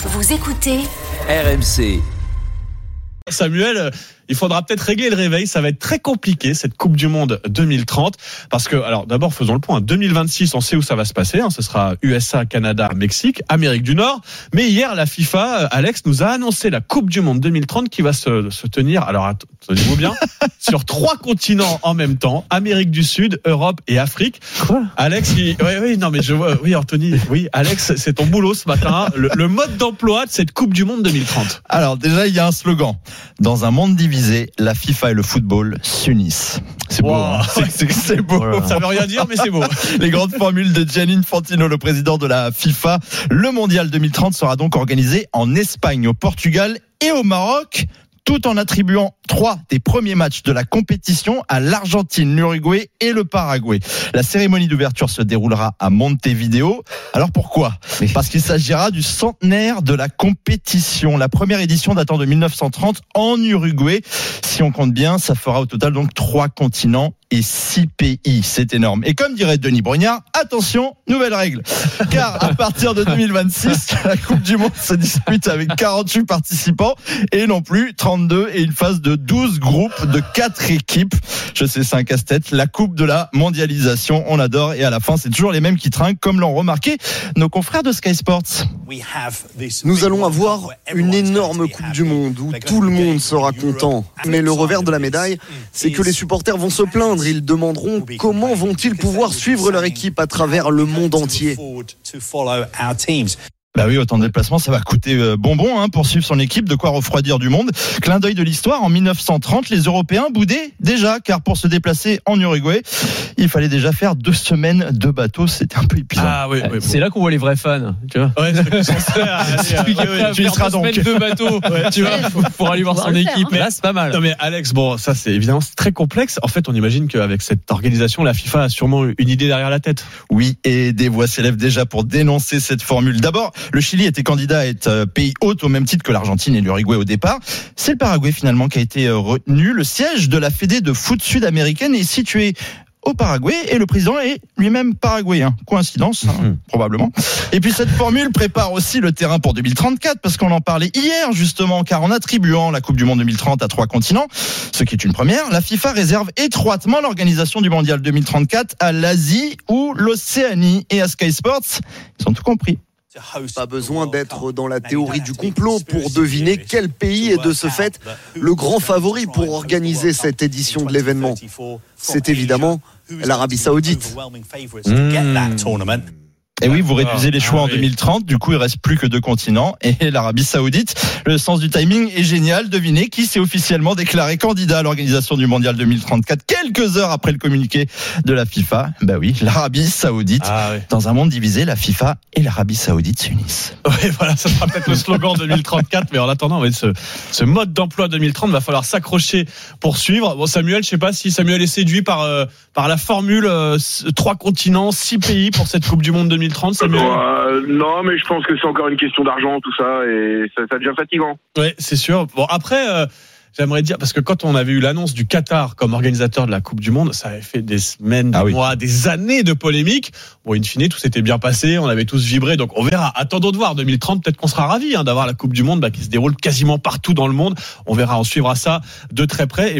Vous écoutez RMC. Samuel, il faudra peut-être régler le réveil. Ça va être très compliqué cette Coupe du Monde 2030 parce que, alors d'abord faisons le point. 2026, on sait où ça va se passer. Hein. ce sera USA, Canada, Mexique, Amérique du Nord. Mais hier, la FIFA, euh, Alex nous a annoncé la Coupe du Monde 2030 qui va se, se tenir. Alors tenez-vous bien sur trois continents en même temps Amérique du Sud, Europe et Afrique. Quoi? Alex, il, oui, oui, non mais je vois, oui, Anthony, oui, Alex, c'est ton boulot ce matin. Le, le mode d'emploi de cette Coupe du Monde 2030. Alors déjà, il y a un slogan. Dans un monde divisé, la FIFA et le football s'unissent. C'est beau. Wow. hein. C'est-. Ça veut rien dire, mais c'est beau. Les grandes formules de Gianni Infantino, le président de la FIFA. Le mondial 2030 sera donc organisé en Espagne, au Portugal et au Maroc tout en attribuant trois des premiers matchs de la compétition à l'Argentine, l'Uruguay et le Paraguay. La cérémonie d'ouverture se déroulera à Montevideo. Alors pourquoi Parce qu'il s'agira du centenaire de la compétition. La première édition datant de 1930 en Uruguay. Si on compte bien, ça fera au total donc trois continents et six pays. C'est énorme. Et comme dirait Denis Brognard, attention, nouvelle règle. Car à partir de 2026, la Coupe du Monde se dispute avec 48 participants et non plus 32 et une phase de 12 groupes de 4 équipes. Je sais, c'est un casse-tête. La Coupe de la mondialisation, on adore. Et à la fin, c'est toujours les mêmes qui trinquent, comme l'ont remarqué nos confrères de Sky Sports. Nous allons avoir une énorme Coupe du Monde où tout le monde sera content. Mais le revers de la médaille, c'est que les supporters vont se plaindre. Ils demanderont comment vont-ils pouvoir suivre leur équipe à travers le monde entier? Bah oui, autant de déplacements, ça va coûter euh, bonbon hein, pour suivre son équipe, de quoi refroidir du monde. Clin d'œil de l'histoire, en 1930, les Européens boudaient déjà, car pour se déplacer en Uruguay, il fallait déjà faire deux semaines de bateau, c'était un peu épuisant. Ah oui, oui, C'est là qu'on voit les vrais fans, tu vois. Ouais, euh, ouais, tu y seras deux donc. semaines de bateau, tu vois, pour- pour aller voir son faire, équipe. hein. Là, c'est pas mal. Non mais Alex, bon, ça c'est évidemment très complexe. En fait, on imagine qu'avec cette organisation, la FIFA a sûrement une idée derrière la tête. Oui, et des voix s'élèvent déjà pour dénoncer cette formule. D'abord, le Chili était candidat à être euh, pays hôte au même titre que l'Argentine et l'Uruguay au départ. C'est le Paraguay finalement qui a été euh, retenu. Le siège de la Fédé de foot sud-américaine est situé au Paraguay et le président est lui-même paraguayen. Coïncidence, hein, probablement. Et puis cette formule prépare aussi le terrain pour 2034 parce qu'on en parlait hier justement car en attribuant la Coupe du Monde 2030 à trois continents, ce qui est une première, la FIFA réserve étroitement l'organisation du Mondial 2034 à l'Asie ou l'Océanie et à Sky Sports. Ils ont tout compris. Pas besoin d'être dans la théorie du complot pour deviner quel pays est de ce fait le grand favori pour organiser cette édition de l'événement. C'est évidemment l'Arabie Saoudite. Et oui, vous réduisez les choix Ah en oui. 2030, du coup il reste plus que deux continents et l'Arabie Saoudite. Le sens du timing est génial. Devinez qui s'est officiellement déclaré candidat à l'organisation du Mondial 2034 quelques heures après le communiqué de la FIFA. Bah oui, l'Arabie Saoudite. Ah oui. Dans un monde divisé, la FIFA et l'Arabie Saoudite s'unissent. Ouais, voilà, ça sera peut-être le slogan 2034, mais en attendant, ce, ce mode d'emploi 2030 va falloir s'accrocher pour suivre. Bon, Samuel, je sais pas si Samuel est séduit par euh, par la formule euh, trois continents, six pays pour cette Coupe du Monde 2030. Samuel. Euh, non, mais je pense que c'est encore une question d'argent, tout ça, et ça, ça devient fatigant. Ouais, c'est sûr. Bon, après, euh, j'aimerais dire, parce que quand on avait eu l'annonce du Qatar comme organisateur de la Coupe du Monde, ça avait fait des semaines, des Ah oui. mois, des années de polémiques. Bon, in fine, tout s'était bien passé, on avait tous vibré, donc on verra. Attendons de voir. 2030, peut-être qu'on sera ravis hein, d'avoir la Coupe du Monde bah, qui se déroule quasiment partout dans le monde. On verra, on suivra ça de très près. Et